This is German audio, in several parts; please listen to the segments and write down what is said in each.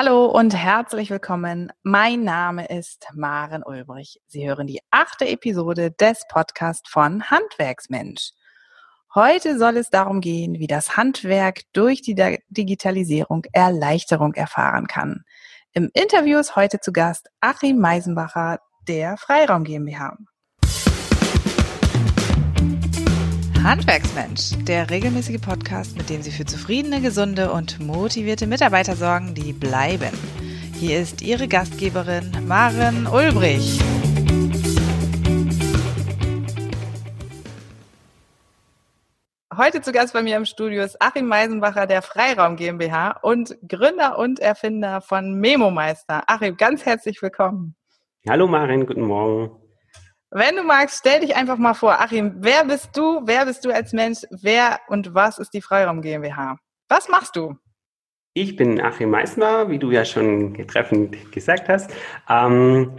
Hallo und herzlich willkommen. Mein Name ist Maren Ulbrich. Sie hören die achte Episode des Podcasts von Handwerksmensch. Heute soll es darum gehen, wie das Handwerk durch die Digitalisierung Erleichterung erfahren kann. Im Interview ist heute zu Gast Achim Meisenbacher der Freiraum GmbH. Handwerksmensch, der regelmäßige Podcast, mit dem Sie für zufriedene, gesunde und motivierte Mitarbeiter sorgen, die bleiben. Hier ist Ihre Gastgeberin Maren Ulbrich. Heute zu Gast bei mir im Studio ist Achim Meisenbacher der Freiraum GmbH und Gründer und Erfinder von Memo Meister. Achim, ganz herzlich willkommen. Hallo Maren, guten Morgen. Wenn du magst, stell dich einfach mal vor. Achim, wer bist du? Wer bist du als Mensch? Wer und was ist die Freiraum GmbH? Was machst du? Ich bin Achim Meissner, wie du ja schon treffend gesagt hast. Ähm,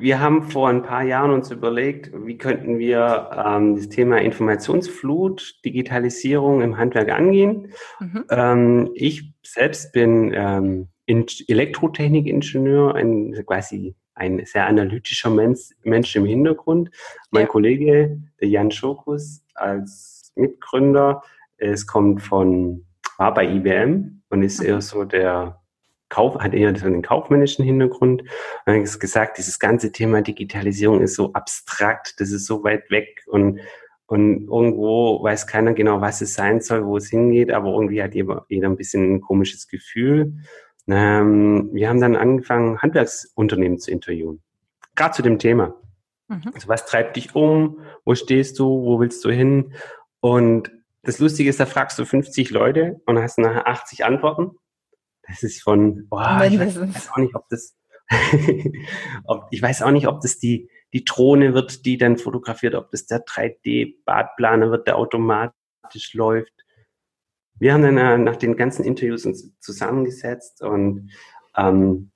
wir haben vor ein paar Jahren uns überlegt, wie könnten wir ähm, das Thema Informationsflut, Digitalisierung im Handwerk angehen. Mhm. Ähm, ich selbst bin ähm, Elektrotechnikingenieur, ein quasi ein sehr analytischer Mensch, Mensch im Hintergrund. Mein ja. Kollege, der Jan Schokus, als Mitgründer, es kommt von, war bei IBM und ist eher so der Kauf, hat eher so den kaufmännischen Hintergrund. Und er hat gesagt, dieses ganze Thema Digitalisierung ist so abstrakt, das ist so weit weg und, und irgendwo weiß keiner genau, was es sein soll, wo es hingeht, aber irgendwie hat jeder, jeder ein bisschen ein komisches Gefühl. Ähm, wir haben dann angefangen, Handwerksunternehmen zu interviewen. Gerade zu dem Thema. Mhm. Also was treibt dich um? Wo stehst du? Wo willst du hin? Und das Lustige ist, da fragst du 50 Leute und hast nachher 80 Antworten. Das ist von, boah, ich weiß, weiß auch nicht, ob das, ob, ich weiß auch nicht, ob das die, die Drohne wird, die dann fotografiert, ob das der 3D-Badplaner wird, der automatisch läuft wir haben dann äh, nach den ganzen Interviews uns zusammengesetzt und ähm,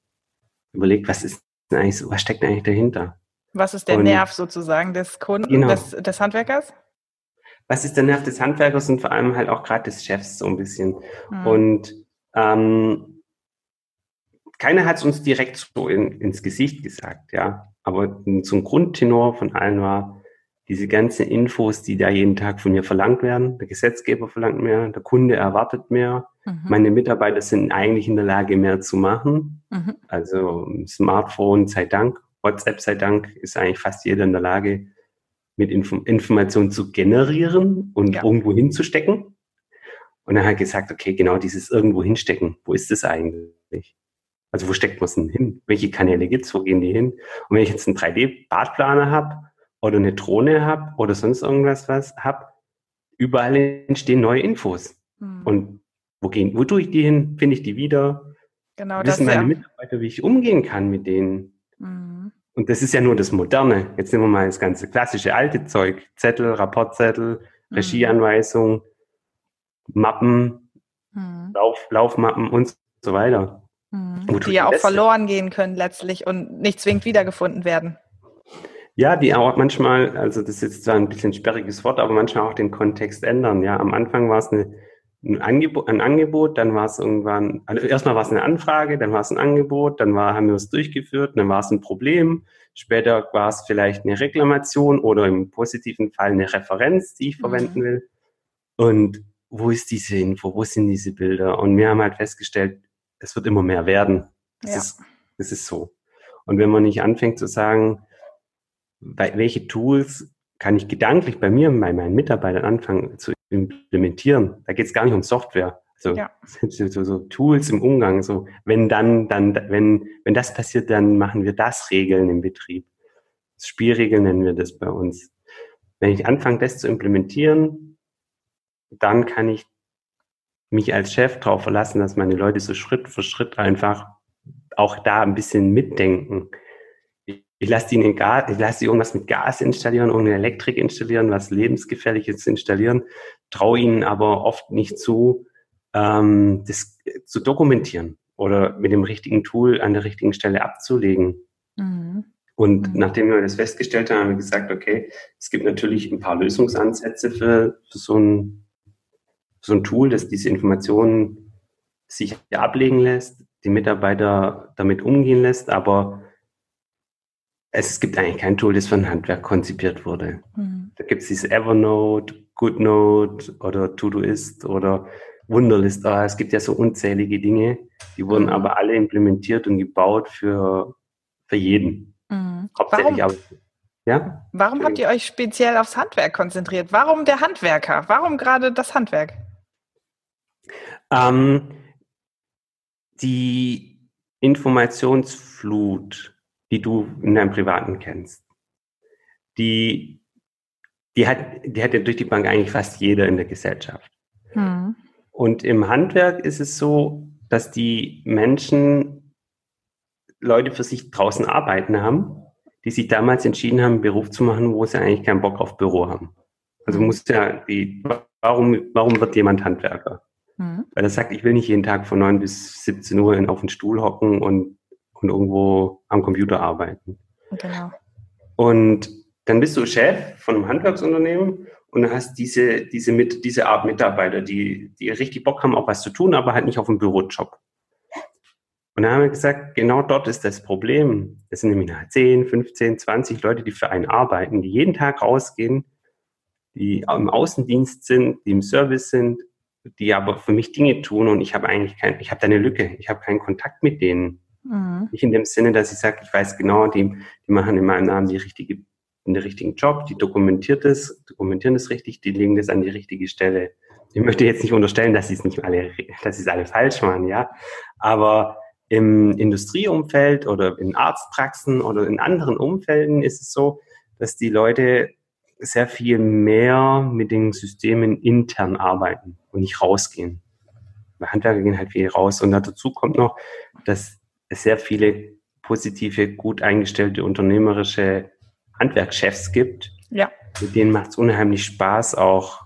überlegt, was ist denn eigentlich so, was steckt eigentlich dahinter? Was ist der und, Nerv sozusagen des Kunden, genau. des, des Handwerkers? Was ist der Nerv des Handwerkers und vor allem halt auch gerade des Chefs so ein bisschen? Mhm. Und ähm, keiner hat es uns direkt so in, ins Gesicht gesagt, ja. Aber ein Grundtenor von allen war, diese ganzen Infos, die da jeden Tag von mir verlangt werden. Der Gesetzgeber verlangt mehr, der Kunde erwartet mehr. Mhm. Meine Mitarbeiter sind eigentlich in der Lage, mehr zu machen. Mhm. Also Smartphone sei Dank, WhatsApp sei Dank, ist eigentlich fast jeder in der Lage, mit Info Informationen zu generieren und ja. irgendwo hinzustecken. Und dann hat gesagt, okay, genau dieses irgendwo hinstecken, wo ist das eigentlich? Also wo steckt man es denn hin? Welche Kanäle gibt's? Wo gehen die hin? Und wenn ich jetzt einen 3D-Badplaner habe oder eine Drohne habe oder sonst irgendwas was habe, überall entstehen neue Infos. Mhm. Und wo gehen, wo tue ich die hin? Finde ich die wieder? Genau, Wissen das, meine ja. Mitarbeiter, wie ich umgehen kann mit denen? Mhm. Und das ist ja nur das Moderne. Jetzt nehmen wir mal das ganze klassische alte Zeug. Zettel, Rapportzettel, mhm. Regieanweisung, Mappen, mhm. Lauf, Laufmappen und so weiter. Mhm. Die ja auch verloren gehen können letztlich und nicht zwingend wiedergefunden werden. Ja, die auch manchmal, also das ist jetzt zwar ein bisschen sperriges Wort, aber manchmal auch den Kontext ändern. Ja, am Anfang war es eine, ein, Angebot, ein Angebot, dann war es irgendwann, also erstmal war es eine Anfrage, dann war es ein Angebot, dann war, haben wir es durchgeführt, dann war es ein Problem, später war es vielleicht eine Reklamation oder im positiven Fall eine Referenz, die ich mhm. verwenden will. Und wo ist diese Info, wo sind diese Bilder? Und wir haben halt festgestellt, es wird immer mehr werden. Das, ja. ist, das ist so. Und wenn man nicht anfängt zu sagen, welche Tools kann ich gedanklich bei mir, bei meinen Mitarbeitern anfangen zu implementieren. Da geht es gar nicht um Software. Also ja. so, so, Tools im Umgang, so wenn dann, dann, wenn, wenn das passiert, dann machen wir das Regeln im Betrieb. Spielregeln nennen wir das bei uns. Wenn ich anfange, das zu implementieren, dann kann ich mich als Chef darauf verlassen, dass meine Leute so Schritt für Schritt einfach auch da ein bisschen mitdenken ich lasse in Gas, ich lasse irgendwas mit Gas installieren, irgendeine Elektrik installieren, was lebensgefährliches installieren, traue ihnen aber oft nicht zu, ähm, das zu dokumentieren oder mit dem richtigen Tool an der richtigen Stelle abzulegen. Mhm. Und mhm. nachdem wir das festgestellt haben, haben wir gesagt, okay, es gibt natürlich ein paar Lösungsansätze für, für so, ein, für so ein Tool, das diese Informationen sich ablegen lässt, die Mitarbeiter damit umgehen lässt, aber es gibt eigentlich kein Tool, das ein Handwerk konzipiert wurde. Mhm. Da gibt es dieses Evernote, GoodNote oder Todoist oder Wunderlist. Oh, es gibt ja so unzählige Dinge, die wurden mhm. aber alle implementiert und gebaut für, für jeden. Mhm. Hauptsächlich Warum? aber. Ja? Warum habt ihr euch speziell aufs Handwerk konzentriert? Warum der Handwerker? Warum gerade das Handwerk? Ähm, die Informationsflut, die du in deinem Privaten kennst, die, die, hat, die hat ja durch die Bank eigentlich fast jeder in der Gesellschaft. Hm. Und im Handwerk ist es so, dass die Menschen Leute für sich draußen arbeiten haben, die sich damals entschieden haben, einen Beruf zu machen, wo sie eigentlich keinen Bock auf Büro haben. Also hm. muss ja die, warum, warum wird jemand Handwerker? Mhm. Weil er sagt, ich will nicht jeden Tag von 9 bis 17 Uhr in, auf den Stuhl hocken und, und irgendwo am Computer arbeiten. Genau. Und dann bist du Chef von einem Handwerksunternehmen und hast diese, diese, mit, diese Art Mitarbeiter, die, die richtig Bock haben, auch was zu tun, aber halt nicht auf dem Bürojob. Und dann haben wir gesagt, genau dort ist das Problem. Es sind nämlich 10, 15, 20 Leute, die für einen arbeiten, die jeden Tag rausgehen, die im Außendienst sind, die im Service sind, die aber für mich Dinge tun und ich habe eigentlich kein, ich habe da eine Lücke, ich habe keinen Kontakt mit denen. Mhm. Nicht in dem Sinne, dass ich sage, ich weiß genau, die, die machen in meinem Namen die richtige, den richtigen Job, die dokumentiert es, dokumentieren es richtig, die legen das an die richtige Stelle. Ich möchte jetzt nicht unterstellen, dass sie es nicht alle, dass sie es alle falsch machen, ja. Aber im Industrieumfeld oder in Arztpraxen oder in anderen Umfelden ist es so, dass die Leute sehr viel mehr mit den Systemen intern arbeiten und nicht rausgehen. Handwerker gehen halt viel raus. Und dazu kommt noch, dass es sehr viele positive, gut eingestellte unternehmerische Handwerkschefs gibt. Ja. Mit denen macht es unheimlich Spaß, auch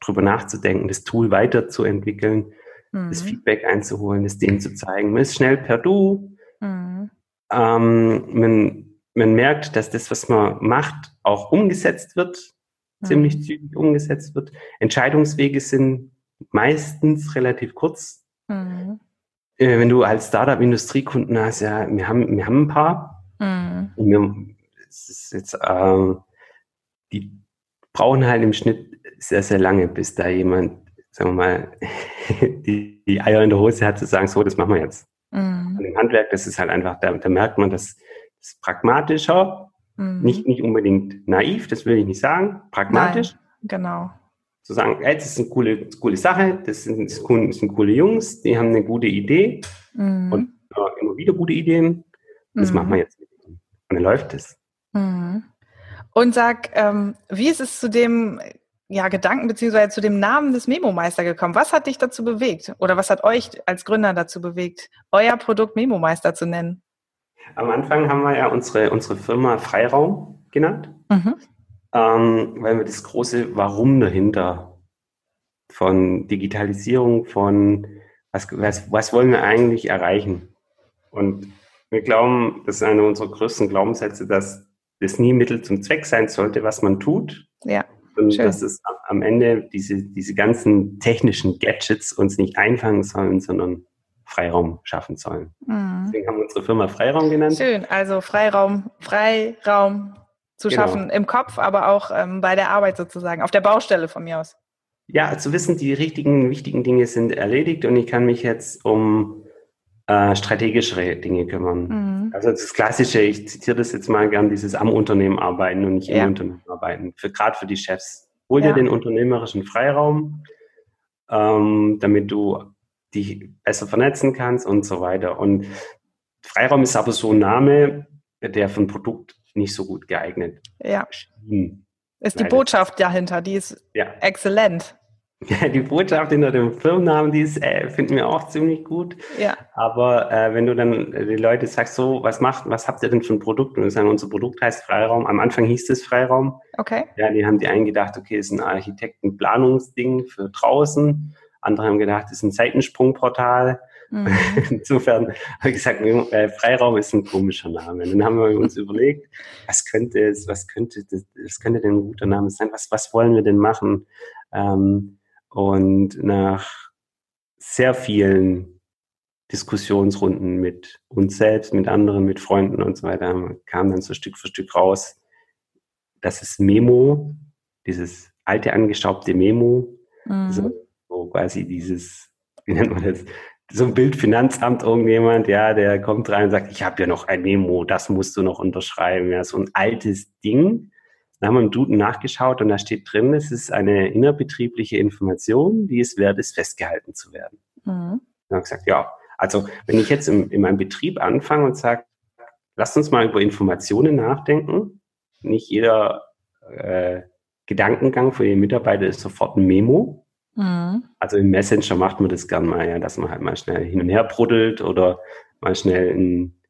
drüber nachzudenken, das Tool weiterzuentwickeln, mhm. das Feedback einzuholen, das denen zu zeigen. Man ist schnell per Du. Mhm. Ähm, man man merkt, dass das, was man macht, auch umgesetzt wird, mhm. ziemlich zügig umgesetzt wird. Entscheidungswege sind meistens relativ kurz. Mhm. Äh, wenn du als Startup Industriekunden hast, ja, wir haben, wir haben ein paar. Mhm. Wir, es ist jetzt, äh, die brauchen halt im Schnitt sehr, sehr lange, bis da jemand, sagen wir mal, die, die Eier in der Hose hat zu sagen, so, das machen wir jetzt. Mhm. Und im Handwerk, das ist halt einfach, da, da merkt man, dass ist pragmatischer, mhm. nicht, nicht unbedingt naiv, das will ich nicht sagen, pragmatisch. Nein, genau. Zu sagen, ey, das ist eine coole, coole Sache, das sind, das sind coole Jungs, die haben eine gute Idee mhm. und äh, immer wieder gute Ideen. Das mhm. machen wir jetzt. Und dann läuft es. Mhm. Und sag, ähm, wie ist es zu dem ja, Gedanken beziehungsweise zu dem Namen des Memo-Meister gekommen? Was hat dich dazu bewegt? Oder was hat euch als Gründer dazu bewegt, euer Produkt Memo-Meister zu nennen? Am Anfang haben wir ja unsere, unsere Firma Freiraum genannt, mhm. Ähm, weil wir das große Warum dahinter von Digitalisierung, von was, was, was wollen wir eigentlich erreichen? Und wir glauben, das ist einer unserer größten Glaubenssätze, dass das nie Mittel zum Zweck sein sollte, was man tut. Ja. Und schön. dass es am Ende diese, diese ganzen technischen Gadgets uns nicht einfangen sollen, sondern Freiraum schaffen sollen. Mhm. Deswegen haben wir unsere Firma Freiraum genannt. Schön, also Freiraum, Freiraum zu genau. schaffen im Kopf, aber auch ähm, bei der Arbeit sozusagen, auf der Baustelle von mir aus. Ja, zu wissen, die richtigen, wichtigen Dinge sind erledigt und ich kann mich jetzt um äh, strategischere Dinge kümmern. Mhm. Also das Klassische, ich zitiere das jetzt mal gern, dieses am Unternehmen arbeiten und nicht im ja. Unternehmen arbeiten. Für gerade für die Chefs. Hol ja. dir den unternehmerischen Freiraum, ähm, damit du dich besser vernetzen kannst und so weiter. Und Freiraum ist aber so ein Name, der für ein Produkt nicht so gut geeignet ja. schien. Ist die Botschaft dahinter, die ist ja. exzellent. Ja, die Botschaft hinter dem Firmennamen, die ist, äh, finden wir auch ziemlich gut. Ja. Aber äh, wenn du dann äh, die Leute sagst, so, was macht, was habt ihr denn für ein Produkt? Und wir sagen, unser Produkt heißt Freiraum. Am Anfang hieß es Freiraum. Okay. Ja, die haben die eingedacht, okay, ist ein Architektenplanungsding für draußen. Andere haben gedacht, ist ein Seitensprungportal. Mhm. Insofern habe ich gesagt, äh, Freiraum ist ein komischer Name. dann haben wir uns überlegt, was könnte es, was könnte das, das könnte denn ein guter Name sein? Was, was wollen wir denn machen? Ähm, und nach sehr vielen Diskussionsrunden mit uns selbst, mit anderen, mit Freunden und so weiter, kam dann so Stück für Stück raus, dass es Memo, dieses alte angestaubte Memo, mhm. so, so quasi dieses, wie nennt man das, so ein Bild Finanzamt irgendjemand, ja, der kommt rein und sagt, ich habe ja noch ein Memo, das musst du noch unterschreiben, ja, so ein altes Ding. Dann haben wir im Duden nachgeschaut und da steht drin, es ist eine innerbetriebliche Information, die es wert ist, festgehalten zu werden. Mhm. Dann habe gesagt, ja, also wenn ich jetzt in, in meinem Betrieb anfange und sage, lasst uns mal über Informationen nachdenken, nicht jeder äh, Gedankengang für den Mitarbeiter ist sofort ein Memo, Mhm. Also im Messenger macht man das gern mal, ja, dass man halt mal schnell hin und her bruddelt oder mal schnell in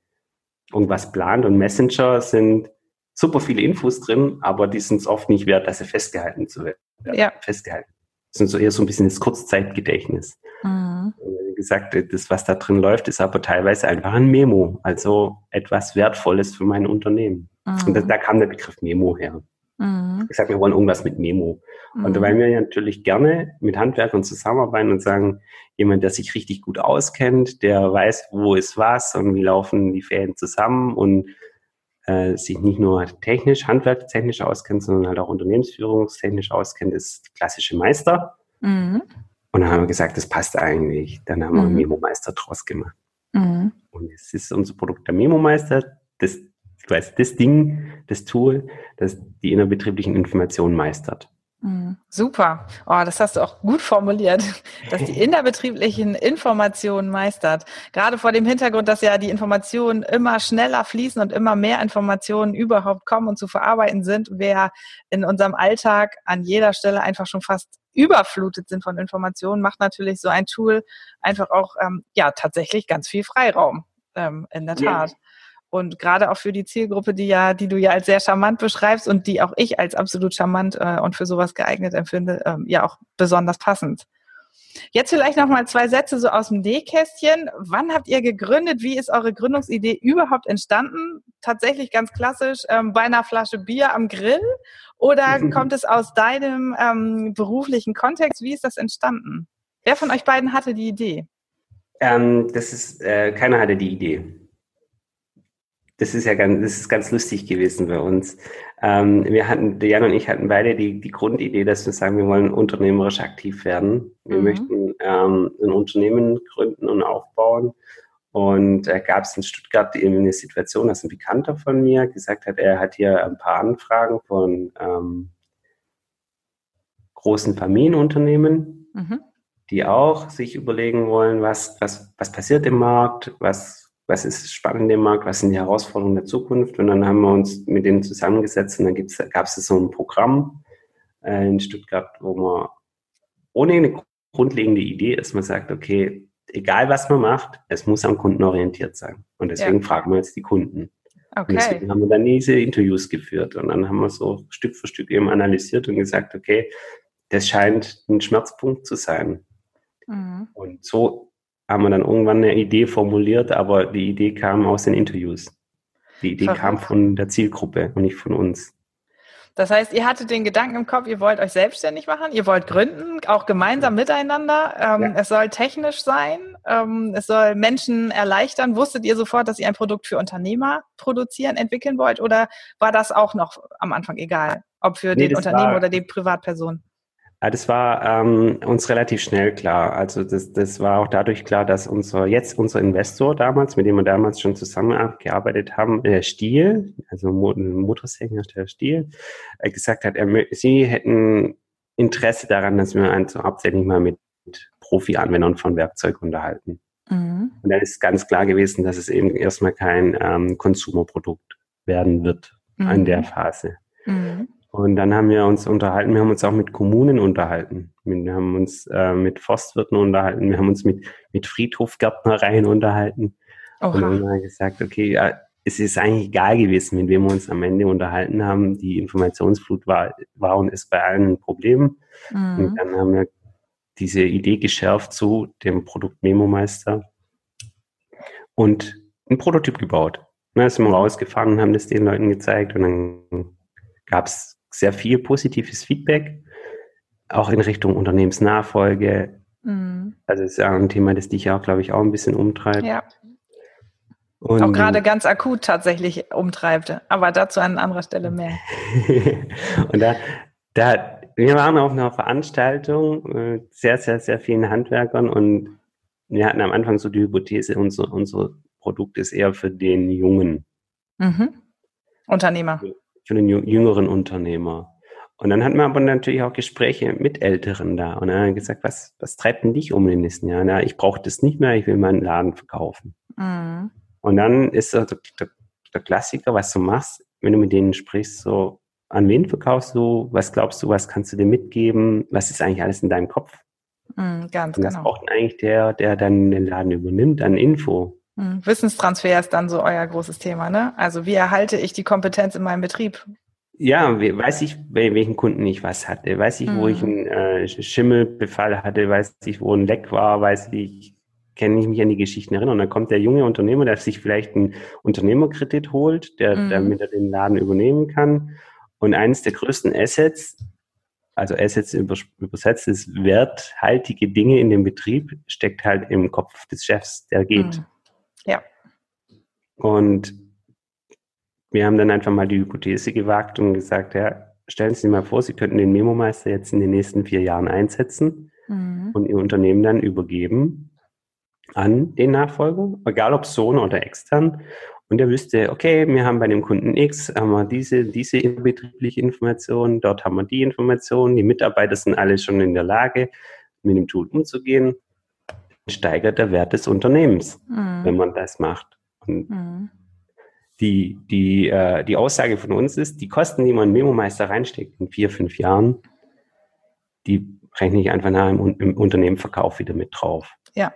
irgendwas plant. Und Messenger sind super viele Infos drin, aber die sind es oft nicht wert, dass sie festgehalten zu werden. Ja. Festgehalten. Das sind so eher so ein bisschen das Kurzzeitgedächtnis. Mhm. Wie gesagt, das, was da drin läuft, ist aber teilweise einfach ein Memo, also etwas Wertvolles für mein Unternehmen. Mhm. Und da, da kam der Begriff Memo her. Mhm. Ich sage, wir wollen irgendwas mit Memo. Mhm. Und weil wir natürlich gerne mit Handwerkern zusammenarbeiten und sagen, jemand, der sich richtig gut auskennt, der weiß, wo ist was und wie laufen die Fäden zusammen und äh, sich nicht nur technisch, handwerkstechnisch auskennt, sondern halt auch unternehmensführungstechnisch auskennt, ist klassische Meister. Mhm. Und dann haben wir gesagt, das passt eigentlich. Dann haben wir einen mhm. Memo-Meister draus gemacht. Mhm. Und es ist unser Produkt der Memo-Meister. Das du weißt, das Ding, das Tool, das die innerbetrieblichen Informationen meistert. Mhm. Super. Oh, das hast du auch gut formuliert, dass die innerbetrieblichen Informationen meistert. Gerade vor dem Hintergrund, dass ja die Informationen immer schneller fließen und immer mehr Informationen überhaupt kommen und zu verarbeiten sind, wir in unserem Alltag an jeder Stelle einfach schon fast überflutet sind von Informationen, macht natürlich so ein Tool einfach auch ähm, ja tatsächlich ganz viel Freiraum. Ähm, in der Tat. Und gerade auch für die Zielgruppe, die ja, die du ja als sehr charmant beschreibst und die auch ich als absolut charmant äh, und für sowas geeignet empfinde, ähm, ja auch besonders passend. Jetzt vielleicht noch mal zwei Sätze so aus dem Nähkästchen. Wann habt ihr gegründet? Wie ist eure Gründungsidee überhaupt entstanden? Tatsächlich ganz klassisch ähm, bei einer Flasche Bier am Grill oder kommt es aus deinem ähm, beruflichen Kontext? Wie ist das entstanden? Wer von euch beiden hatte die Idee? Ähm, das ist äh, keiner hatte die Idee das ist ja ganz, das ist ganz lustig gewesen bei uns. Ähm, wir hatten, Jan und ich hatten beide die, die Grundidee, dass wir sagen, wir wollen unternehmerisch aktiv werden. Wir mhm. möchten ähm, ein Unternehmen gründen und aufbauen. Und äh, gab es in Stuttgart eben eine Situation, dass ein Bekannter von mir gesagt hat, er hat hier ein paar Anfragen von ähm, großen Familienunternehmen, mhm. die auch sich überlegen wollen, was, was, was passiert im Markt, was was ist spannend im Markt, was sind die Herausforderungen der Zukunft. Und dann haben wir uns mit denen zusammengesetzt und dann gab es so ein Programm äh, in Stuttgart, wo man ohne eine grundlegende Idee erstmal sagt, okay, egal was man macht, es muss am Kunden orientiert sein. Und deswegen ja. fragen wir jetzt die Kunden. Okay. Und deswegen haben wir dann diese Interviews geführt und dann haben wir so Stück für Stück eben analysiert und gesagt, okay, das scheint ein Schmerzpunkt zu sein. Mhm. Und so haben wir dann irgendwann eine Idee formuliert, aber die Idee kam aus den Interviews. Die Idee Verrückt. kam von der Zielgruppe und nicht von uns. Das heißt, ihr hattet den Gedanken im Kopf, ihr wollt euch selbstständig machen, ihr wollt gründen, auch gemeinsam miteinander. Ähm, ja. Es soll technisch sein, ähm, es soll Menschen erleichtern. Wusstet ihr sofort, dass ihr ein Produkt für Unternehmer produzieren, entwickeln wollt? Oder war das auch noch am Anfang egal, ob für nee, den Unternehmer oder die Privatperson? Das war ähm, uns relativ schnell klar. Also das, das war auch dadurch klar, dass unser jetzt unser Investor damals, mit dem wir damals schon zusammengearbeitet haben, der Stiel, also Motorsägenhersteller Stiel, äh, gesagt hat, er, sie hätten Interesse daran, dass wir uns hauptsächlich mal mit Profi-Anwendern von Werkzeug unterhalten. Mhm. Und dann ist ganz klar gewesen, dass es eben erstmal kein ähm, Konsumerprodukt werden wird mhm. in der Phase. Mhm. Und dann haben wir uns unterhalten, wir haben uns auch mit Kommunen unterhalten. Wir haben uns äh, mit Forstwirten unterhalten, wir haben uns mit, mit Friedhofgärtnereien unterhalten. Oha. Und dann haben wir gesagt, okay, ja, es ist eigentlich egal gewesen, mit wem wir uns am Ende unterhalten haben. Die Informationsflut war, war und ist bei allen ein Problem. Mhm. Und dann haben wir diese Idee geschärft zu dem Produkt Memo Meister und ein Prototyp gebaut. Da sind wir rausgefahren und haben das den Leuten gezeigt und dann gab es sehr viel positives Feedback, auch in Richtung Unternehmensnachfolge, Mhm. Also ist ja ein Thema, das dich auch, glaube ich, auch ein bisschen umtreibt. Ja. Und auch gerade ganz akut tatsächlich umtreibt, aber dazu an anderer Stelle mehr. und da, da, wir waren auf einer Veranstaltung mit sehr, sehr, sehr vielen Handwerkern und wir hatten am Anfang so die Hypothese, unser, unser Produkt ist eher für den jungen mhm. Unternehmer. Für den jüngeren Unternehmer. Und dann hatten wir aber natürlich auch Gespräche mit Älteren da. Und dann hat gesagt, was, was treibt denn dich um in den nächsten Jahren? Ja, ich brauche das nicht mehr, ich will meinen Laden verkaufen. Mhm. Und dann ist der, der, der, Klassiker, was du machst, wenn du mit denen sprichst, so, an wen verkaufst du, was glaubst du, was kannst du dir mitgeben, was ist eigentlich alles in deinem Kopf? Mhm, ganz Und was genau. braucht denn eigentlich der, der dann den Laden übernimmt, an Info? Mhm.Wissenstransfer ist dann so euer großes Thema, ne? Also wie erhalte ich die Kompetenz in meinem Betrieb? Ja, weiß ich, bei welchen Kunden ich was hatte, weiß ich, mhm. wo ich mhm. einen äh, Schimmelbefall hatte, weiß ich, wo ein Leck war, weiß ich, kenne ich mich an die Geschichten erinnern. Und dann kommt der junge Unternehmer, der sich vielleicht einen Unternehmerkredit holt, der, mhm. damit er den Laden übernehmen kann. Und eines der größten Assets, also Assets übersetzt ist werthaltige Dinge in dem Betrieb, steckt halt im Kopf des Chefs, der geht. Mhm. Ja. Und wir haben dann einfach mal die Hypothese gewagt und gesagt, ja, stellen Sie sich mal vor, Sie könnten den Memo-Meister jetzt in den nächsten vier Jahren einsetzen mhm. und Ihr Unternehmen dann übergeben an den Nachfolger, egal ob Sohn oder extern. Und er wüsste, okay, wir haben bei dem Kunden X, haben wir diese, diese betriebliche Information, dort haben wir die Information, die Mitarbeiter sind alle schon in der Lage, mit dem Tool umzugehen. Steigert der Wert des Unternehmens, mhm. wenn man das macht. Und mhm die, die, äh, die Aussage von uns ist, die Kosten, die man in Memo-Meister reinsteckt in vier, fünf Jahren, die rechne ich einfach nach im, im Unternehmenverkauf wieder mit drauf. Ja.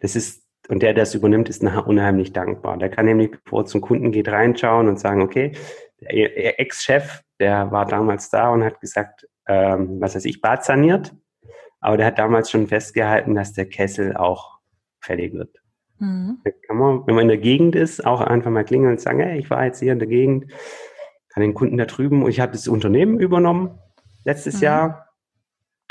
Das ist, und der, der es übernimmt, ist nachher unheimlich dankbar. Der kann nämlich, bevor er zum Kunden geht, reinschauen und sagen, okay, der Ex-Chef, der war damals da und hat gesagt, ähm, was weiß ich, Bad saniert. Aber der hat damals schon festgehalten, dass der Kessel auch fällig wird. Mhm. Kann man, wenn man in der Gegend ist, auch einfach mal klingeln und sagen, hey, ich war jetzt hier in der Gegend, kann den Kunden da drüben, ich habe das Unternehmen übernommen letztes mhm. Jahr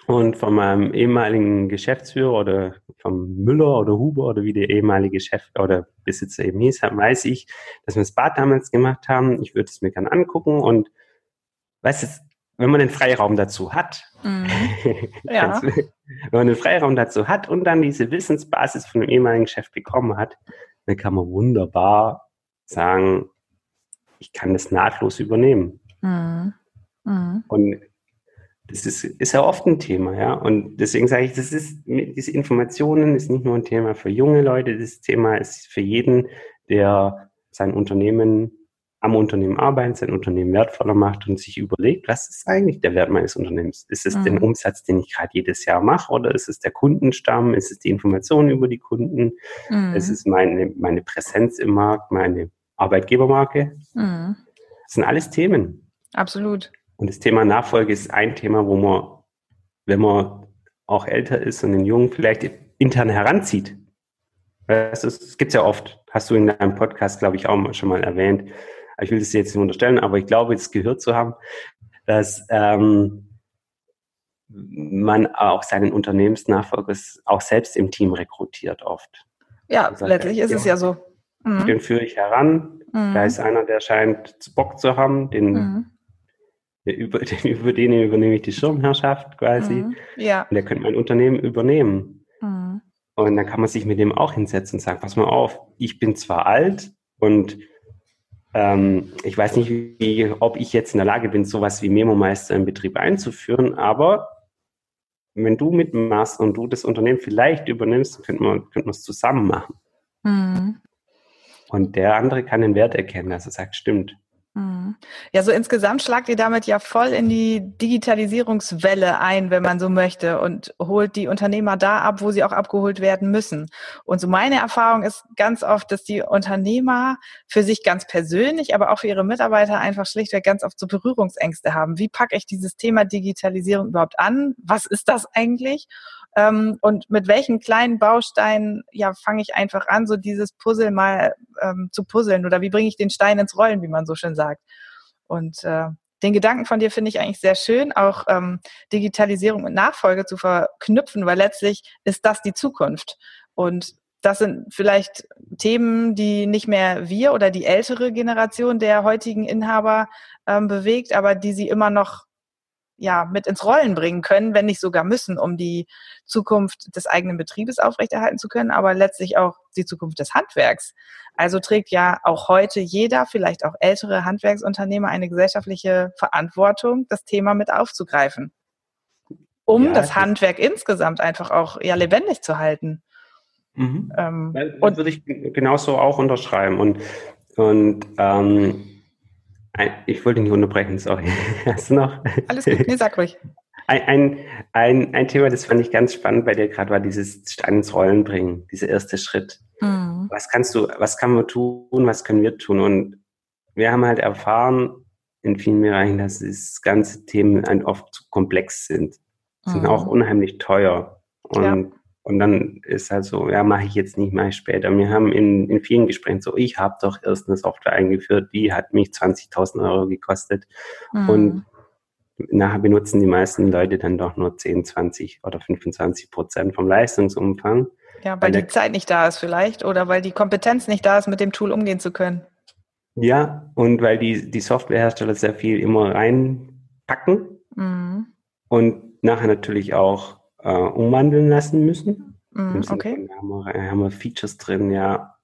und von meinem ehemaligen Geschäftsführer oder vom Müller oder Huber oder wie der ehemalige Chef oder Besitzer eben hieß, weiß ich, dass wir das Bad damals gemacht haben. Ich würde es mir gerne angucken und weißt du, wenn man den Freiraum dazu hat, mhm. ja. wenn man den Freiraum dazu hat und dann diese Wissensbasis von dem ehemaligen Chef bekommen hat, dann kann man wunderbar sagen, ich kann das nahtlos übernehmen. Mhm. Mhm. Und das ist, ist ja oft ein Thema, ja. Und deswegen sage ich, das ist, diese Informationen ist nicht nur ein Thema für junge Leute, das Thema ist für jeden, der sein Unternehmen am Unternehmen arbeiten, sein Unternehmen wertvoller macht und sich überlegt, was ist eigentlich der Wert meines Unternehmens? Ist es mhm. den Umsatz, den ich gerade jedes Jahr mache oder ist es der Kundenstamm? Ist es die Information über die Kunden? Mhm. Ist es meine, meine Präsenz im Markt, meine Arbeitgebermarke? Mhm. Das sind alles Themen. Absolut. Und das Thema Nachfolge ist ein Thema, wo man, wenn man auch älter ist und den Jungen vielleicht intern heranzieht. Es gibt ja oft, hast du in deinem Podcast, glaube ich, auch schon mal erwähnt, ich will das jetzt nicht unterstellen, aber ich glaube, es gehört zu haben, dass ähm, man auch seinen Unternehmensnachfolger auch selbst im Team rekrutiert oft. Ja, also, letztlich ist es ja so. Mhm. Den führe ich heran. Mhm. Da ist einer, der scheint Bock zu haben, den, mhm. über, den, über den übernehme ich die Schirmherrschaft quasi. Mhm. Ja. Und der könnte mein Unternehmen übernehmen. Mhm. Und dann kann man sich mit dem auch hinsetzen und sagen, pass mal auf, ich bin zwar alt und ähm, ich weiß nicht, wie, ob ich jetzt in der Lage bin, sowas wie Memo-Meister im Betrieb einzuführen, aber wenn du mitmachst und du das Unternehmen vielleicht übernimmst, könnten wir, könnten wir es zusammen machen. Mhm. Und der andere kann den Wert erkennen, dass er sagt, stimmt. Ja, so insgesamt schlagt ihr damit ja voll in die Digitalisierungswelle ein, wenn man so möchte, und holt die Unternehmer da ab, wo sie auch abgeholt werden müssen. Und so meine Erfahrung ist ganz oft, dass die Unternehmer für sich ganz persönlich, aber auch für ihre Mitarbeiter einfach schlichtweg ganz oft so Berührungsängste haben. Wie packe ich dieses Thema Digitalisierung überhaupt an? Was ist das eigentlich? Ähm, und mit welchen kleinen Bausteinen ja fange ich einfach an, so dieses Puzzle mal ähm, zu puzzeln oder wie bringe ich den Stein ins Rollen, wie man so schön sagt. Und äh, den Gedanken von dir finde ich eigentlich sehr schön, auch ähm, Digitalisierung mit Nachfolge zu verknüpfen, weil letztlich ist das die Zukunft. Und das sind vielleicht Themen, die nicht mehr wir oder die ältere Generation der heutigen Inhaber ähm, bewegt, aber die sie immer noch ja, mit ins Rollen bringen können, wenn nicht sogar müssen, um die Zukunft des eigenen Betriebes aufrechterhalten zu können, aber letztlich auch die Zukunft des Handwerks. Also trägt ja auch heute jeder, vielleicht auch ältere Handwerksunternehmer, eine gesellschaftliche Verantwortung, das Thema mit aufzugreifen, um ja, das Handwerk insgesamt einfach auch ja lebendig zu halten. Mhm. Ähm, das und würde ich genauso auch unterschreiben. Und, und ähm, ich wollte nicht unterbrechen, sorry. Hast du noch? Alles gut, nee, sag ruhig. Ein, ein, ein, Thema, das fand ich ganz spannend bei dir gerade, war dieses Stein ins Rollen bringen, dieser erste Schritt. Mhm. Was kannst du, was kann man tun, was können wir tun? Und wir haben halt erfahren in vielen Bereichen, dass das ganze Themen oft zu komplex sind. Sind mhm. auch unheimlich teuer. Und ja. Und dann ist halt so, ja, mache ich jetzt nicht, mache ich später. Wir haben in, in vielen Gesprächen so, ich habe doch erst eine Software eingeführt, die hat mich 20.000 Euro gekostet. Mhm. Und nachher benutzen die meisten Leute dann doch nur 10, 20 oder 25 Prozent vom Leistungsumfang. Ja, weil, weil die Zeit nicht da ist vielleicht oder weil die Kompetenz nicht da ist, mit dem Tool umgehen zu können. Ja, und weil die, die Softwarehersteller sehr viel immer reinpacken mhm. und nachher natürlich auch äh, umwandeln lassen müssen. Mm, okay. Haben wir, haben wir Features drin, ja.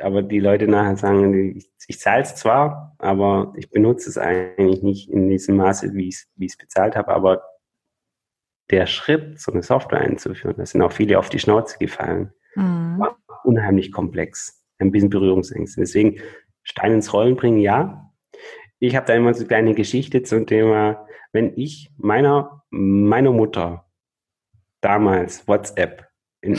Aber die Leute nachher sagen, ich, ich zahle es zwar, aber ich benutze es eigentlich nicht in diesem Maße, wie ich es bezahlt habe. Aber der Schritt, so eine Software einzuführen, da sind auch viele auf die Schnauze gefallen, mm. war unheimlich komplex. Ein bisschen Berührungsängste. Deswegen Stein ins Rollen bringen, ja. Ich habe da immer so eine kleine Geschichte zum Thema, wenn ich meiner, meiner Mutter damals WhatsApp in,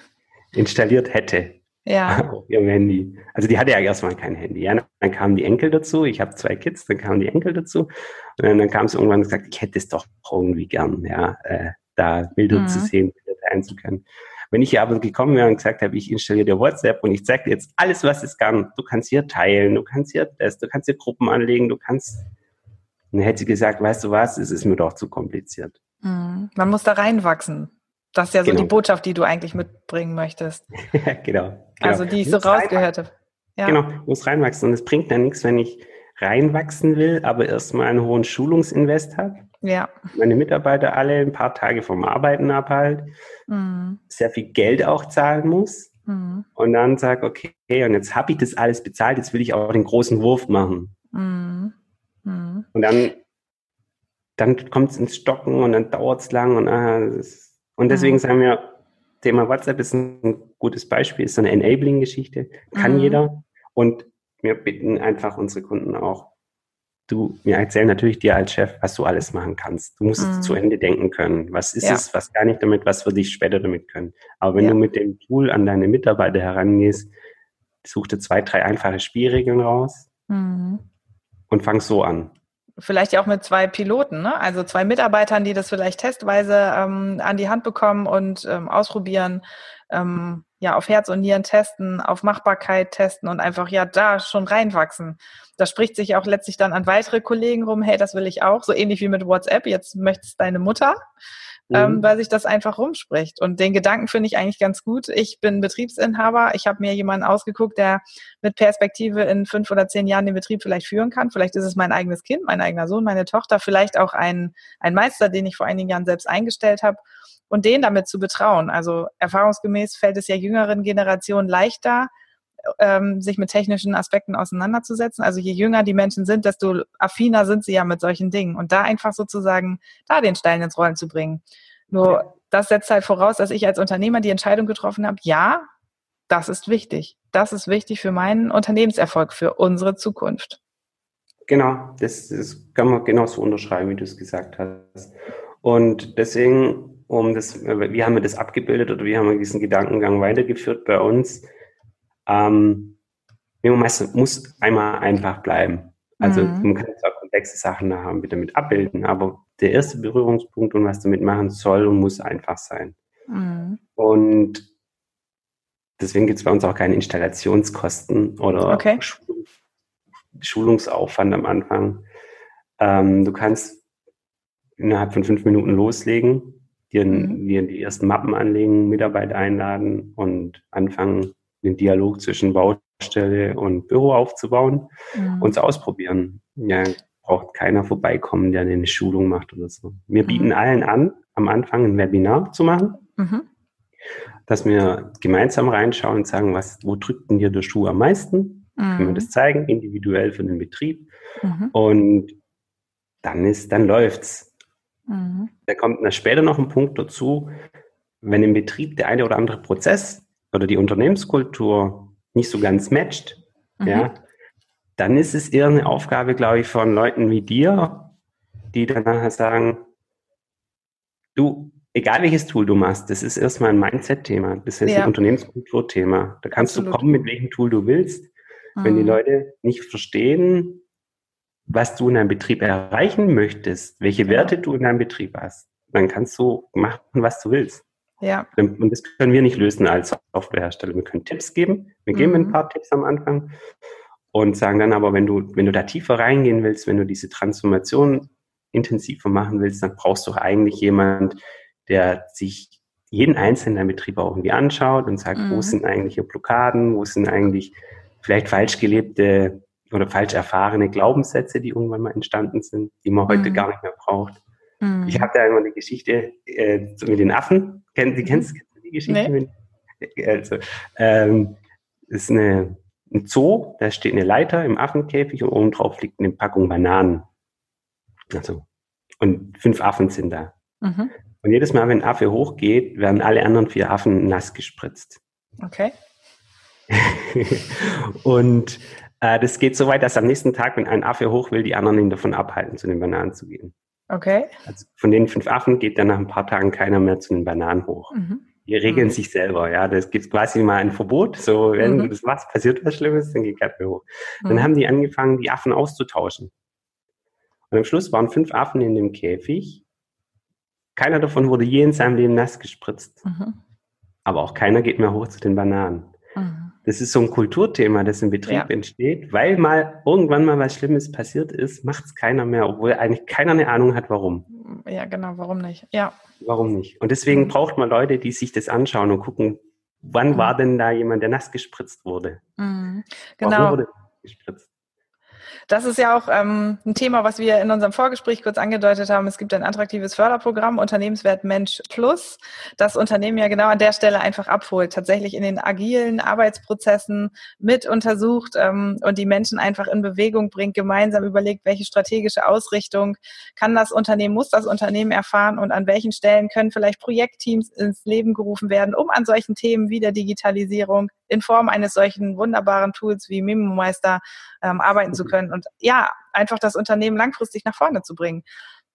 installiert hätte ja. auf ihrem Handy. Also die hatte ja erstmal kein Handy. Ja? Dann kamen die Enkel dazu. Ich habe zwei Kids, dann kamen die Enkel dazu. Und dann, kam es irgendwann und gesagt, ich hätte es doch irgendwie gern, ja, äh, da Bilder mhm. zu sehen, Bilder teilen zu können. Wenn ich hier aber gekommen wäre und gesagt habe, ich installiere dir WhatsApp und ich zeige dir jetzt alles, was es kann. Du kannst hier teilen, du kannst hier das, du kannst hier Gruppen anlegen, du kannst. Und dann hätte sie gesagt, weißt du was, es ist mir doch zu kompliziert. Mhm. Man muss da reinwachsen. Das ist ja so genau. die Botschaft, die du eigentlich mitbringen möchtest. genau, genau. Also die ich so rausgehört habe. Ja. Genau, muss reinwachsen. Und es bringt ja nichts, wenn ich reinwachsen will, aber erstmal einen hohen Schulungsinvest habe. Ja. Meine Mitarbeiter alle ein paar Tage vom Arbeiten abhalte, mhm. sehr viel Geld auch zahlen muss. Mhm. Und dann sage, okay, und jetzt habe ich das alles bezahlt, jetzt will ich auch den großen Wurf machen. Mhm. mhm. Und dann dann kommt es ins Stocken und dann dauert es lang und, ah, ist, und deswegen mhm. sagen wir, Thema WhatsApp ist ein gutes Beispiel, ist so eine Enabling-Geschichte, kann mhm. jeder und wir bitten einfach unsere Kunden auch, du, wir erzählen natürlich dir als Chef, was du alles machen kannst. Du musst mhm. zu Ende denken können. Was ist ja. es, was gar nicht damit, was würde ich später damit können. Aber wenn ja. du mit dem Tool an deine Mitarbeiter herangehst, such dir zwei, drei einfache Spielregeln raus mhm. und fang so an vielleicht ja auch mit zwei Piloten, ne? also zwei Mitarbeitern, die das vielleicht testweise ähm, an die Hand bekommen und ähm, ausprobieren, ähm, ja, auf Herz und Nieren testen, auf Machbarkeit testen und einfach ja da schon reinwachsen. Das spricht sich auch letztlich dann an weitere Kollegen rum, hey, das will ich auch, so ähnlich wie mit WhatsApp, jetzt möchtest deine Mutter mhm. ähm, weil sich das einfach rumspricht. Und den Gedanken finde ich eigentlich ganz gut. Ich bin Betriebsinhaber. Ich habe mir jemanden ausgeguckt, der mit Perspektive in fünf oder zehn Jahren den Betrieb vielleicht führen kann. Vielleicht ist es mein eigenes Kind, mein eigener Sohn, meine Tochter, vielleicht auch ein, ein Meister, den ich vor einigen Jahren selbst eingestellt habe. Und den damit zu betrauen. Also erfahrungsgemäß fällt es ja jüngeren Generationen leichter, ähm, sich mit technischen Aspekten auseinanderzusetzen. Also je jünger die Menschen sind, desto affiner sind sie ja mit solchen Dingen. Und da einfach sozusagen da den Stein ins Rollen zu bringen. Nur das setzt halt voraus, dass ich als Unternehmer die Entscheidung getroffen habe, ja, das ist wichtig. Das ist wichtig für meinen Unternehmenserfolg, für unsere Zukunft. Genau, das, das kann man genauso unterschreiben, wie du es gesagt hast. Und deswegen, um das, wie haben wir das abgebildet oder wie haben wir diesen Gedankengang weitergeführt bei uns? Ähm, meist muss einmal einfach bleiben. Also mhm. man kann zwar komplexe Sachen haben, wieder mit abbilden, aber der erste Berührungspunkt und was damit machen soll und muss einfach sein. Mhm. Und deswegen gibt es bei uns auch keine Installationskosten oder okay. Schulungsaufwand am Anfang. Ähm, du kannst innerhalb von fünf Minuten loslegen, dir, mhm. dir die ersten Mappen anlegen, Mitarbeiter einladen und anfangen, den Dialog zwischen Baustelle und Büro aufzubauen mhm. und zu ausprobieren. Ja, braucht keiner vorbeikommen, der eine Schulung macht oder so. Wir mhm. bieten allen an, am Anfang ein Webinar zu machen, mhm. dass wir gemeinsam reinschauen und sagen, was, wo drückt denn dir der Schuh am meisten? Mhm. Können wir das zeigen, individuell für den Betrieb. Mhm. Und dann ist, dann läuft's. Mhm. Da kommt dann später noch ein Punkt dazu, wenn im Betrieb der eine oder andere Prozess oder die Unternehmenskultur nicht so ganz matcht, mhm. ja, dann ist es eher eine Aufgabe, glaube ich, von Leuten wie dir, die dann nachher sagen, du, egal welches Tool du machst, das ist erstmal ein Mindset-Thema, das ist ja. ein Unternehmenskultur-Thema. Da kannst Absolut. du kommen, mit welchem Tool du willst. Mhm. Wenn die mhm. Leute nicht verstehen, was du in deinem Betrieb erreichen möchtest, welche Werte du in deinem Betrieb hast, dann kannst du machen, was du willst. Ja. Und das können wir nicht lösen als Softwarehersteller. Wir können Tipps geben. Wir geben mhm. ein paar Tipps am Anfang und sagen dann aber, wenn du, wenn du da tiefer reingehen willst, wenn du diese Transformation intensiver machen willst, dann brauchst du eigentlich jemand, der sich jeden einzelnen Betrieb auch irgendwie anschaut und sagt, mhm. wo sind eigentlich hier Blockaden, wo sind eigentlich vielleicht falsch gelebte oder falsch erfahrene Glaubenssätze, die irgendwann mal entstanden sind, die man heute mhm. gar nicht mehr braucht. Mhm. Ich habe da immer eine Geschichte äh, mit den Affen. Kenn, die, mhm. kennst, kennst du die Geschichte? Nee. Mit, also, ähm, ist eine, ein Zoo, da steht eine Leiter im Affenkäfig und oben drauf liegt eine Packung Bananen. Also, und fünf Affen sind da. Mhm. Und jedes Mal, wenn ein Affe hochgeht, werden alle anderen vier Affen nass gespritzt. Okay. und äh, das geht so weit, dass am nächsten Tag, wenn ein Affe hoch will, die anderen ihn davon abhalten, zu den Bananen zu gehen. Okay. Also von den fünf Affen geht dann nach ein paar Tagen keiner mehr zu den Bananen hoch. Mhm. Die regeln mhm. sich selber, ja. Das gibt quasi mal ein Verbot. So, wenn mhm. du das machst, passiert was Schlimmes, dann geht keiner mehr hoch. Dann mhm. haben die angefangen, die Affen auszutauschen. Und am Schluss waren fünf Affen in dem Käfig. Keiner davon wurde je in seinem Leben nass gespritzt. Mhm. Aber auch keiner geht mehr hoch zu den Bananen. Das ist so ein Kulturthema, das im Betrieb ja. entsteht, weil mal irgendwann mal was Schlimmes passiert ist, macht es keiner mehr, obwohl eigentlich keiner eine Ahnung hat, warum. Ja, genau, warum nicht? Ja. Warum nicht? Und deswegen mhm. braucht man Leute, die sich das anschauen und gucken, wann mhm. war denn da jemand, der nass gespritzt wurde? Mhm. Genau. Warum wurde gespritzt? Das ist ja auch ähm, ein Thema, was wir in unserem Vorgespräch kurz angedeutet haben. Es gibt ein attraktives Förderprogramm, Unternehmenswert Mensch Plus, das Unternehmen ja genau an der Stelle einfach abholt, tatsächlich in den agilen Arbeitsprozessen mit untersucht ähm, und die Menschen einfach in Bewegung bringt, gemeinsam überlegt, welche strategische Ausrichtung kann das Unternehmen, muss das Unternehmen erfahren und an welchen Stellen können vielleicht Projektteams ins Leben gerufen werden, um an solchen Themen wie der Digitalisierung in Form eines solchen wunderbaren Tools wie Memo Meister ähm, arbeiten zu können und ja, einfach das Unternehmen langfristig nach vorne zu bringen.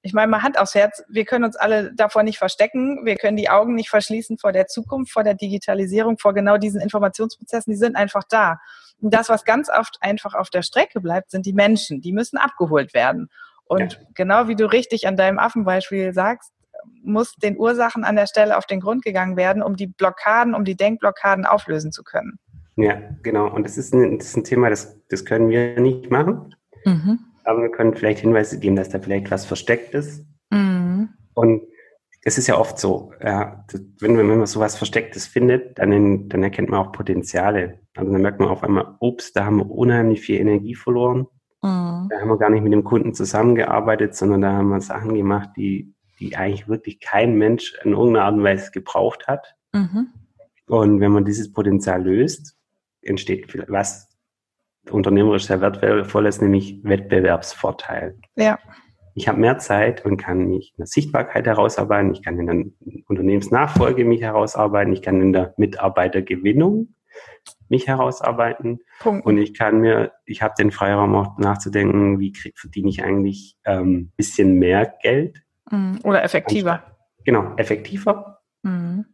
Ich meine mal Hand aufs Herz, wir können uns alle davor nicht verstecken, wir können die Augen nicht verschließen vor der Zukunft, vor der Digitalisierung, vor genau diesen Informationsprozessen, die sind einfach da. Und das, was ganz oft einfach auf der Strecke bleibt, sind die Menschen, die müssen abgeholt werden. Und ja. genau wie du richtig an deinem Affenbeispiel sagst, muss den Ursachen an der Stelle auf den Grund gegangen werden, um die Blockaden, um die Denkblockaden auflösen zu können. Ja, genau. Und das ist ein, das ist ein Thema, das, das können wir nicht machen. Mhm. Aber wir können vielleicht Hinweise geben, dass da vielleicht was versteckt ist. Mhm. Und es ist ja oft so, ja, wenn, wenn man sowas Verstecktes findet, dann, dann erkennt man auch Potenziale. Also dann merkt man auf einmal, ups, da haben wir unheimlich viel Energie verloren. Mhm. Da haben wir gar nicht mit dem Kunden zusammengearbeitet, sondern da haben wir Sachen gemacht, die, die eigentlich wirklich kein Mensch in irgendeiner Art und Weise gebraucht hat. Mhm. Und wenn man dieses Potenzial löst, entsteht was unternehmerisch sehr wertvolles, nämlich Wettbewerbsvorteil. Ja. Ich habe mehr Zeit und kann mich in der Sichtbarkeit herausarbeiten, ich kann in der Unternehmensnachfolge mich herausarbeiten, ich kann in der Mitarbeitergewinnung mich herausarbeiten Punkt. und ich kann mir, ich habe den Freiraum auch nachzudenken, wie krieg, verdiene ich eigentlich ähm, bisschen mehr Geld. Mhm. Oder effektiver. Genau, effektiver. Mhm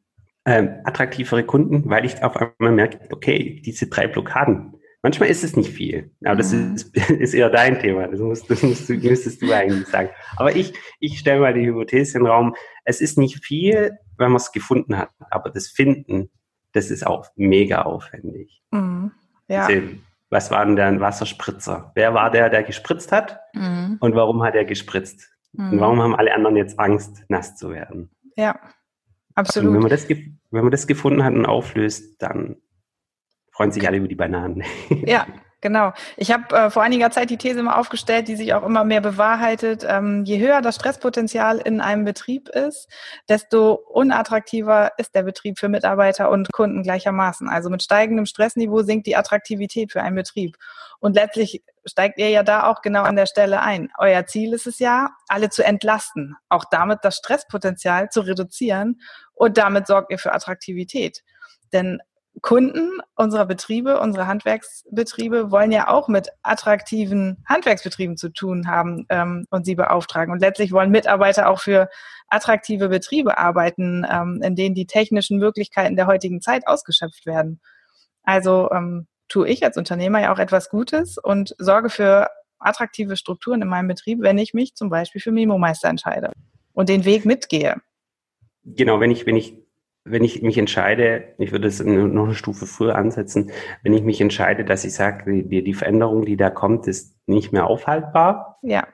ähm, attraktivere Kunden, weil ich auf einmal merke, okay, diese drei Blockaden, manchmal ist es nicht viel, aber das mhm. ist, ist eher dein Thema, das, musst, das musst du, müsstest du eigentlich sagen. Aber ich, ich stelle mal die Hypothese in den Raum, es ist nicht viel, wenn man es gefunden hat, aber das Finden, das ist auch mega aufwendig. Mhm. Ja. Diese was war denn der Wasserspritzer? Wer war der, der gespritzt hat? Mhm. Und warum hat er gespritzt? Mhm. Und warum haben alle anderen jetzt Angst, nass zu werden? Ja, absolut. Und wenn man das, wenn man das gefunden hat und auflöst, dann freuen sich alle über die Bananen. Ja, Genau. Ich habe äh, vor einiger Zeit die These mal aufgestellt, die sich auch immer mehr bewahrheitet. Ähm, je höher das Stresspotenzial in einem Betrieb ist, desto unattraktiver ist der Betrieb für Mitarbeiter und Kunden gleichermaßen. Also mit steigendem Stressniveau sinkt die Attraktivität für einen Betrieb. Und letztlich steigt ihr ja da auch genau an der Stelle ein. Euer Ziel ist es ja, alle zu entlasten, auch damit das Stresspotenzial zu reduzieren und damit sorgt ihr für Attraktivität. Denn Kunden unserer Betriebe, unsere Handwerksbetriebe wollen ja auch mit attraktiven Handwerksbetrieben zu tun haben ähm, und sie beauftragen. Und letztlich wollen Mitarbeiter auch für attraktive Betriebe arbeiten, ähm, in denen die technischen Möglichkeiten der heutigen Zeit ausgeschöpft werden. Also ähm, tue ich als Unternehmer ja auch etwas Gutes und sorge für attraktive Strukturen in meinem Betrieb, wenn ich mich zum Beispiel für Memo-Meister entscheide und den Weg mitgehe. Genau, wenn ich, wenn ich wenn ich mich entscheide, ich würde es noch eine Stufe früher ansetzen, wenn ich mich entscheide, dass ich sage, die, die Veränderung, die da kommt, ist nicht mehr aufhaltbar. Ja.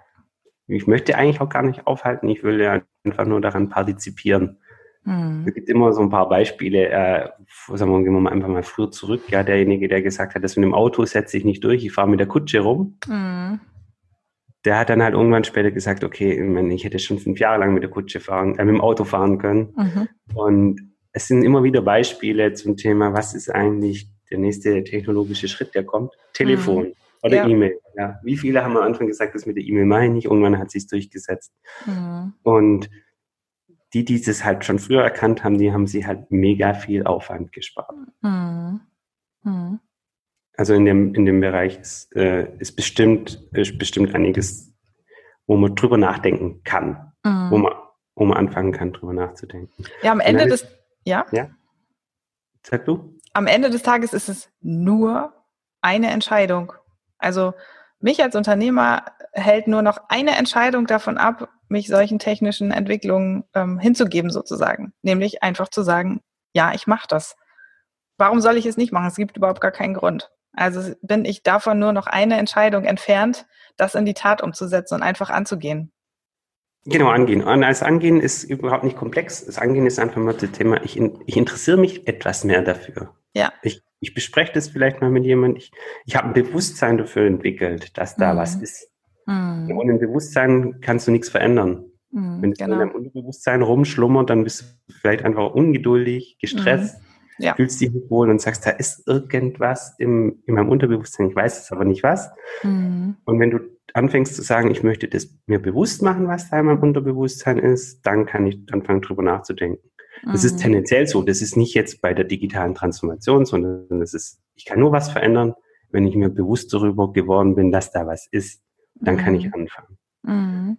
Ich möchte eigentlich auch gar nicht aufhalten, ich will ja einfach nur daran partizipieren. Mhm. Es gibt immer so ein paar Beispiele, äh, sagen wir, gehen wir mal einfach mal früher zurück, ja, derjenige, der gesagt hat, das mit dem Auto setze ich nicht durch, ich fahre mit der Kutsche rum. Mhm. Der hat dann halt irgendwann später gesagt, okay, ich hätte schon fünf Jahre lang mit der Kutsche fahren, äh, mit dem Auto fahren können. Mhm. Und es sind immer wieder Beispiele zum Thema, was ist eigentlich der nächste technologische Schritt, der kommt? Telefon mhm. oder ja. E-Mail. Ja. Wie viele haben am Anfang gesagt, das mit der E-Mail mache ich nicht, irgendwann hat sich durchgesetzt. Mhm. Und die, die das halt schon früher erkannt haben, die haben sie halt mega viel Aufwand gespart. Mhm. mhm. Also in dem, in dem Bereich ist, äh, ist bestimmt, ist bestimmt einiges, wo man drüber nachdenken kann, mhm. wo man, wo man anfangen kann, drüber nachzudenken. Ja, am Ende des, ja? Ja. Sag du? Am Ende des Tages ist es nur eine Entscheidung. Also mich als Unternehmer hält nur noch eine Entscheidung davon ab, mich solchen technischen Entwicklungen ähm, hinzugeben sozusagen. Nämlich einfach zu sagen, ja, ich mache das. Warum soll ich es nicht machen? Es gibt überhaupt gar keinen Grund. Also bin ich davon nur noch eine Entscheidung entfernt, das in die Tat umzusetzen und einfach anzugehen. Genau, angehen. Und als Angehen ist überhaupt nicht komplex. Das Angehen ist einfach mal das Thema, ich, ich interessiere mich etwas mehr dafür. Ja. Ich, ich bespreche das vielleicht mal mit jemandem. Ich, ich habe ein Bewusstsein dafür entwickelt, dass da mhm. was ist. Mhm. Ohne ein Bewusstsein kannst du nichts verändern. Mhm, Wenn es genau. in deinem Unterbewusstsein rumschlummert, dann bist du vielleicht einfach ungeduldig, gestresst, mhm. Ja. fühlst dich nicht wohl und sagst, da ist irgendwas im, in meinem Unterbewusstsein, ich weiß es aber nicht was. Mhm. Und wenn du anfängst zu sagen, ich möchte das mir bewusst machen, was da in meinem Unterbewusstsein ist, dann kann ich anfangen, drüber nachzudenken. Das mhm. ist tendenziell so. Das ist nicht jetzt bei der digitalen Transformation, sondern das ist, ich kann nur was verändern, wenn ich mir bewusst darüber geworden bin, dass da was ist. Dann mhm. kann ich mhm. anfangen. Mhm.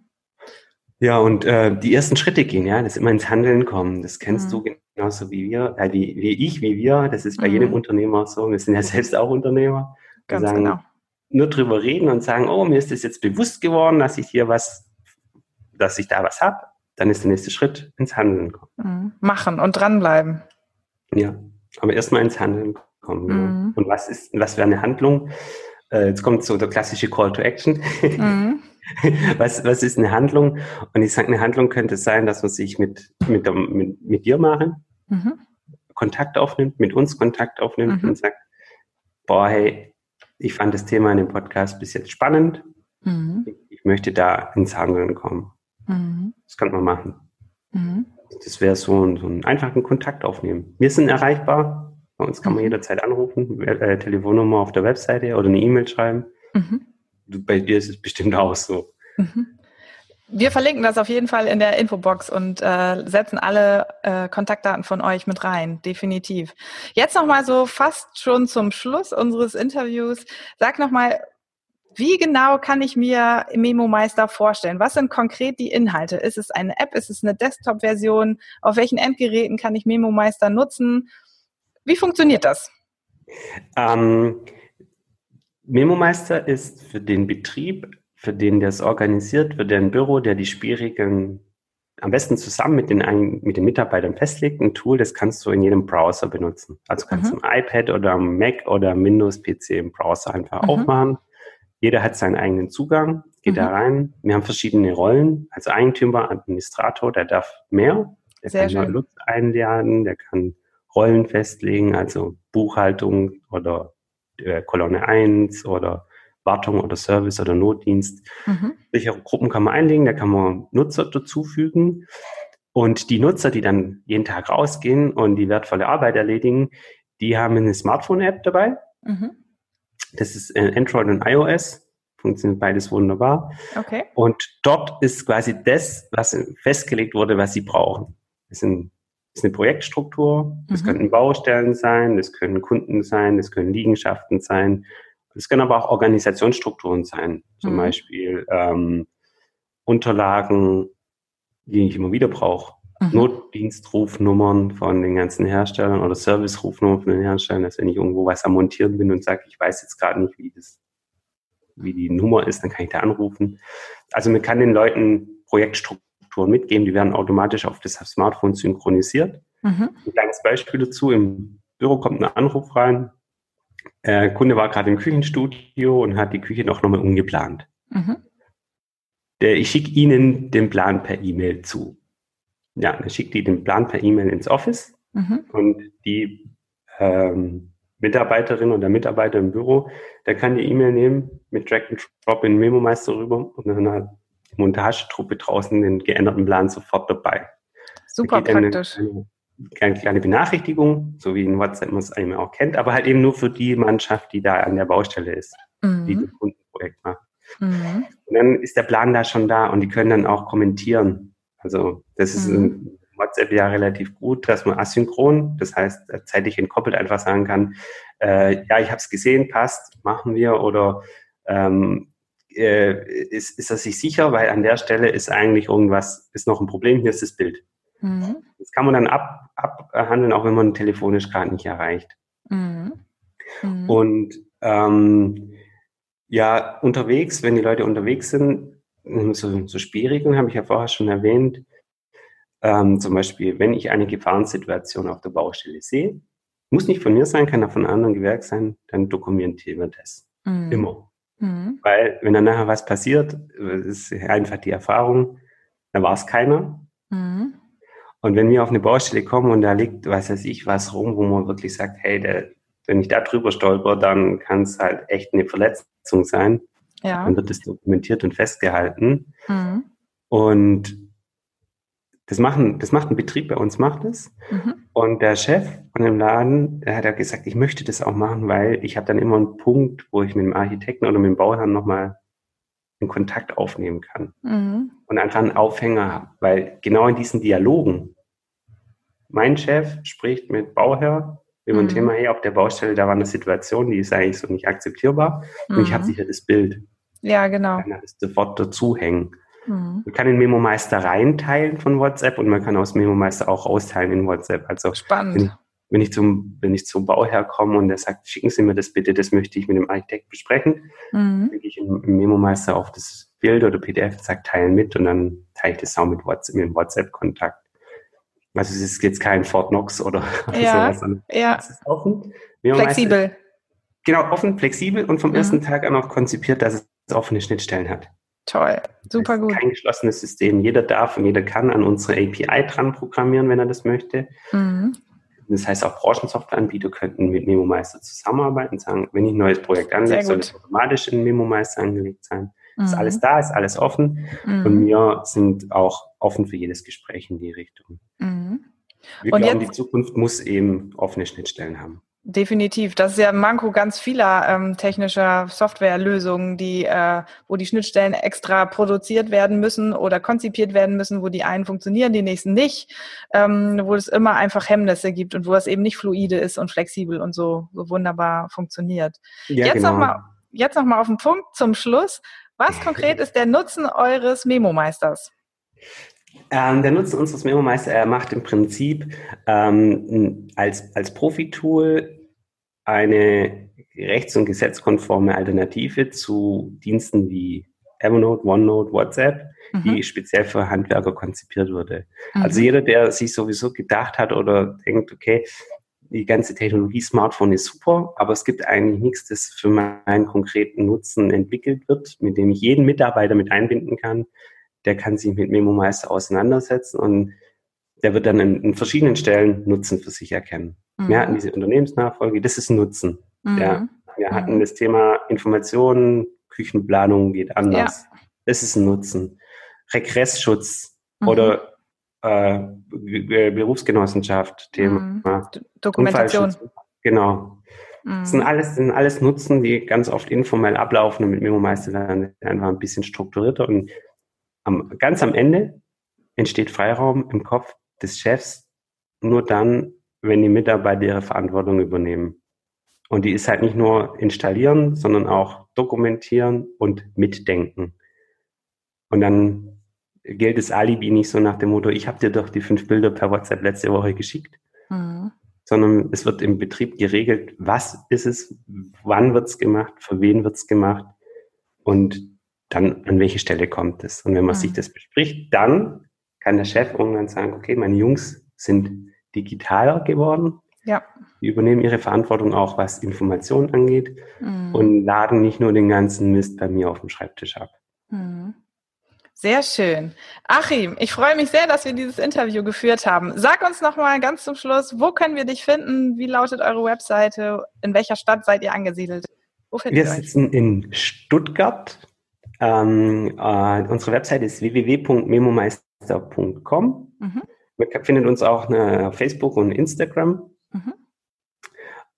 Ja, und äh, die ersten Schritte gehen, ja, das immer ins Handeln kommen. Das kennst du mhm. Genauso wie wir, äh, wie, wie ich, wie wir. Das ist bei jedem mhm. Unternehmer so. Wir sind ja selbst auch Unternehmer. Ganz sagen, genau nur drüber reden und sagen, oh, mir ist das jetzt bewusst geworden, dass ich hier was, dass ich da was habe, dann ist der nächste Schritt ins Handeln kommen. Mhm. Machen und dranbleiben. Ja, aber erstmal ins Handeln kommen. Mhm. Und was ist, was wäre eine Handlung? Äh, jetzt kommt so der klassische Call to Action. Mhm. was, was ist eine Handlung? Und ich sage, eine Handlung könnte sein, dass man sich mit, mit, mit, mit dir machen, mhm. Kontakt aufnimmt, mit uns Kontakt aufnimmt mhm. und sagt, boah, hey, ich fand das Thema in dem Podcast bis jetzt spannend. Mhm. Ich möchte da ins Handeln kommen. Mhm. Das kann man machen. Mhm. Das wäre so ein, so einen einfachen Kontakt aufnehmen. Wir sind erreichbar. Bei uns kann man mhm. jederzeit anrufen, äh, Telefonnummer auf der Webseite oder eine E-Mail schreiben. Mhm. Bei dir ist es bestimmt auch so. Mhm. Wir verlinken das auf jeden Fall in der Infobox und äh, setzen alle äh, Kontaktdaten von euch mit rein, definitiv. Jetzt nochmal so fast schon zum Schluss unseres Interviews. Sag nochmal, wie genau kann ich mir Memo Meister vorstellen? Was sind konkret die Inhalte? Ist es eine App? Ist es eine Desktop-Version? Auf welchen Endgeräten kann ich Memo Meister nutzen? Wie funktioniert das? Ähm, Memo Meister ist für den Betrieb für den das organisiert, für den Büro, der die schwierigen am besten zusammen mit den, mit den Mitarbeitern festlegt, ein Tool, das kannst du in jedem Browser benutzen. Also kannst mhm. du am iPad oder am Mac oder am Windows-PC im Browser einfach mhm. aufmachen. Jeder hat seinen eigenen Zugang, geht mhm. da rein. Wir haben verschiedene Rollen. Also Eigentümer, Administrator, der darf mehr. Der Sehr kann Lutz einladen, der kann Rollen festlegen, also Buchhaltung oder äh, Kolonne 1 oder Wartung oder Service oder Notdienst. Mhm. Welche Gruppen kann man einlegen? Da kann man Nutzer dazufügen. Und die Nutzer, die dann jeden Tag rausgehen und die wertvolle Arbeit erledigen, die haben eine Smartphone-App dabei. Mhm. Das ist äh, Android und iOS. Funktioniert beides wunderbar. Okay. Und dort ist quasi das, was festgelegt wurde, was sie brauchen. Das sind ist eine Projektstruktur. Das mhm. könnten Baustellen sein, das können Kunden sein, das können Liegenschaften sein. Das können aber auch Organisationsstrukturen sein. Zum mhm. Beispiel ähm, Unterlagen, die ich immer wieder brauche. Mhm. Notdienstrufnummern von den ganzen Herstellern oder Servicerufnummern von den Herstellern, dass wenn ich irgendwo was am Montieren bin und sage, ich weiß jetzt gerade nicht, wie das, wie die Nummer ist, dann kann ich da anrufen. Also man kann den Leuten Projektstrukturen Strukturen mitgeben, die werden automatisch auf das Smartphone synchronisiert. Mhm. Ein kleines Beispiel dazu, im Büro kommt ein Anruf rein, äh, Kunde war gerade im Küchenstudio und hat die Küche noch nochmal umgeplant. Mhm. Der, ich schicke Ihnen den Plan per E-Mail zu. Ja, dann schickt die den Plan per E-Mail ins Office mhm. und die ähm, Mitarbeiterin oder Mitarbeiter im Büro, der kann die E-Mail nehmen, mit Drag and Drop in Memo Meister rüber und dann hat Montagetruppe draußen den geänderten Plan sofort dabei. Super praktisch. Eine, eine kleine Benachrichtigung, so wie in WhatsApp man es einmal auch kennt, aber halt eben nur für die Mannschaft, die da an der Baustelle ist, mhm. die das Kundenprojekt macht. Mhm. Und dann ist der Plan da schon da und die können dann auch kommentieren. Also das ist mhm. in WhatsApp ja relativ gut, dass man asynchron, das heißt zeitlich entkoppelt einfach sagen kann, äh, ja, ich habe es gesehen, passt, machen wir oder ähm, äh, ist, ist er sich sicher, weil an der Stelle ist eigentlich irgendwas, ist noch ein Problem, hier ist das Bild. Mhm. Das kann man dann ab, abhandeln, auch wenn man telefonisch gerade nicht erreicht. Mhm. Mhm. Und ähm, ja, unterwegs, wenn die Leute unterwegs sind, so, so Spielregeln habe ich ja vorher schon erwähnt. Ähm, zum Beispiel, wenn ich eine Gefahrensituation auf der Baustelle sehe, muss nicht von mir sein, kann auch von einem anderen Gewerk sein, dann dokumentieren wir das. Mhm. Immer. Mhm. Weil wenn dann nachher was passiert, ist einfach die Erfahrung, da war es keiner. Mhm. Und wenn wir auf eine Baustelle kommen und da liegt, was weiß ich, was rum, wo man wirklich sagt, hey, der, wenn ich da drüber stolper, dann kann es halt echt eine Verletzung sein. Ja. Dann wird es dokumentiert und festgehalten. Mhm. Und das machen, das macht ein Betrieb bei uns, macht es. Mhm. Und der Chef von dem Laden, der hat ja gesagt, ich möchte das auch machen, weil ich habe dann immer einen Punkt, wo ich mit dem Architekten oder mit dem Bauherrn nochmal einen Kontakt aufnehmen kann. Mhm. Und einfach einen Aufhänger habe. Weil genau in diesen Dialogen, mein Chef spricht mit Bauherr über ein mhm. Thema, hey, auf der Baustelle, da war eine Situation, die ist eigentlich so nicht akzeptierbar. Und ich habe mhm. sicher das Bild. Ja, genau. Kann das sofort dazuhängen. Mhm. Man kann den Memo-Meister reinteilen von WhatsApp und man kann aus Memo-Meister auch austeilen in WhatsApp. Also Spannend. Wenn ich, wenn ich, zum, wenn ich zum Bauherr komme und der sagt, schicken Sie mir das bitte, das möchte ich mit dem Architekt besprechen, mhm. dann gehe ich im, Memo-Meister auf das Bild oder PDF, sage teilen mit und dann teile ich das auch mit WhatsApp, mit dem WhatsApp-Kontakt. Also es ist jetzt kein Fort Knox oder ja, sowas. Ja. Es ist offen. Flexibel. Genau, offen, flexibel und vom mhm. ersten Tag an auch konzipiert, dass es offene Schnittstellen hat. Toll, super gut. Kein geschlossenes System. Jeder darf und jeder kann an unsere API dran programmieren, wenn er das möchte. Mhm. Das heißt, auch Branchensoftwareanbieter könnten mit MemoMeister zusammenarbeiten und sagen, wenn ich ein neues Projekt anlege, soll es automatisch in MemoMeister angelegt sein. Mhm. Ist alles da, ist alles offen. Mhm. Und wir sind auch offen für jedes Gespräch in die Richtung. Mhm. Wir und glauben, jetzt, die Zukunft muss eben offene Schnittstellen haben. Definitiv. Das ist ja ein Manko ganz vieler ähm, technischer Softwarelösungen, die, äh, wo die Schnittstellen extra produziert werden müssen oder konzipiert werden müssen, wo die einen funktionieren, die nächsten nicht, ähm, wo es immer einfach Hemmnisse gibt und wo es eben nicht fluide ist und flexibel und so, so wunderbar funktioniert. Ja, jetzt genau. nochmal jetzt noch mal auf den Punkt zum Schluss. Was konkret ist der Nutzen eures Memo-Meisters? Ähm, der Nutzen unseres Memo-Meister, er macht im Prinzip ähm, als, als Profi-Tool eine rechts- und gesetzkonforme Alternative zu Diensten wie Evernote, OneNote, WhatsApp, mhm. die speziell für Handwerker konzipiert wurde. Mhm. Also jeder, der sich sowieso gedacht hat oder denkt, okay, die ganze Technologie Smartphone ist super, aber es gibt eigentlich nichts, das für meinen konkreten Nutzen entwickelt wird, mit dem ich jeden Mitarbeiter mit einbinden kann. Der kann sich mit MemoMeister auseinandersetzen und der wird dann in, in verschiedenen Stellen Nutzen für sich erkennen. Mhm. Wir hatten diese Unternehmensnachfolge, das ist Nutzen. Mhm. Ja. Wir hatten mhm. das Thema Informationen, Küchenplanung geht anders. Ja. Das ist ein Nutzen. Regressschutz mhm. oder äh, Berufsgenossenschaft, Thema mhm. Dokumentation. Genau. Das sind mhm. alles, sind alles Nutzen, die ganz oft informell ablaufen und mit MemoMeister dann einfach ein bisschen strukturierter und am, ganz am Ende entsteht Freiraum im Kopf des Chefs nur dann, wenn die Mitarbeiter ihre Verantwortung übernehmen. Und die ist halt nicht nur installieren, sondern auch dokumentieren und mitdenken. Und dann gilt das Alibi nicht so nach dem Motto, ich habe dir doch die fünf Bilder per WhatsApp letzte Woche geschickt, mhm. sondern es wird im Betrieb geregelt, was ist es, wann wird es gemacht, für wen wird es gemacht und dann an welche Stelle kommt es. Und wenn man mhm. sich das bespricht, dann kann der Chef irgendwann sagen, okay, meine Jungs sind digitaler geworden. Ja. Die übernehmen ihre Verantwortung auch, was Informationen angeht mhm. und laden nicht nur den ganzen Mist bei mir auf dem Schreibtisch ab. Mhm. Sehr schön. Achim, ich freue mich sehr, dass wir dieses Interview geführt haben. Sag uns noch mal ganz zum Schluss, wo können wir dich finden? Wie lautet eure Webseite? In welcher Stadt seid ihr angesiedelt? Wir sitzen in Stuttgart. Ähm, äh, unsere Webseite ist www.memomeister.com. Mhm. Man findet uns auch auf Facebook und Instagram. Mhm.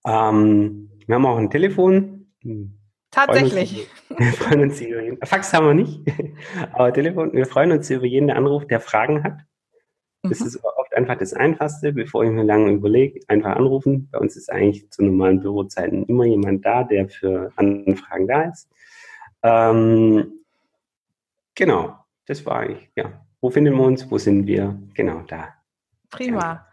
Ähm, wir haben auch ein Telefon. Tatsächlich. Wir freuen uns über jeden, Fax haben wir nicht, aber Telefon. Wir freuen uns über jeden Anruf, der Fragen hat. Das mhm. ist oft einfach das Einfachste, bevor ich mir lange überlege, einfach anrufen. Bei uns ist eigentlich zu normalen Bürozeiten immer jemand da, der für Anfragen da ist. Ähm, genau, das war eigentlich, ja. Wo finden wir uns? Wo sind wir? Genau da. Prima.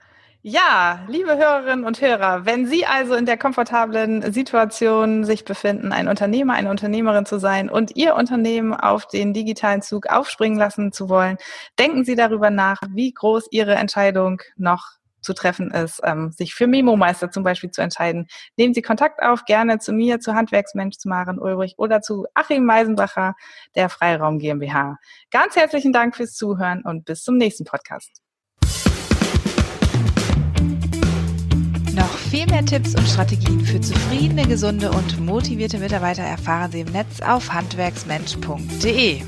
Ja, liebe Hörerinnen und Hörer, wenn Sie also in der komfortablen Situation sich befinden, ein Unternehmer, eine Unternehmerin zu sein und Ihr Unternehmen auf den digitalen Zug aufspringen lassen zu wollen, denken Sie darüber nach, wie groß Ihre Entscheidung noch zu treffen ist, ähm, sich für Memo-Meister zum Beispiel zu entscheiden. Nehmen Sie Kontakt auf, gerne zu mir, zu Handwerksmensch, zu Maren Ulrich oder zu Achim Meisenbacher der Freiraum GmbH. Ganz herzlichen Dank fürs Zuhören und bis zum nächsten Podcast. Noch viel mehr Tipps und Strategien für zufriedene, gesunde und motivierte Mitarbeiter erfahren Sie im Netz auf handwerksmensch.de.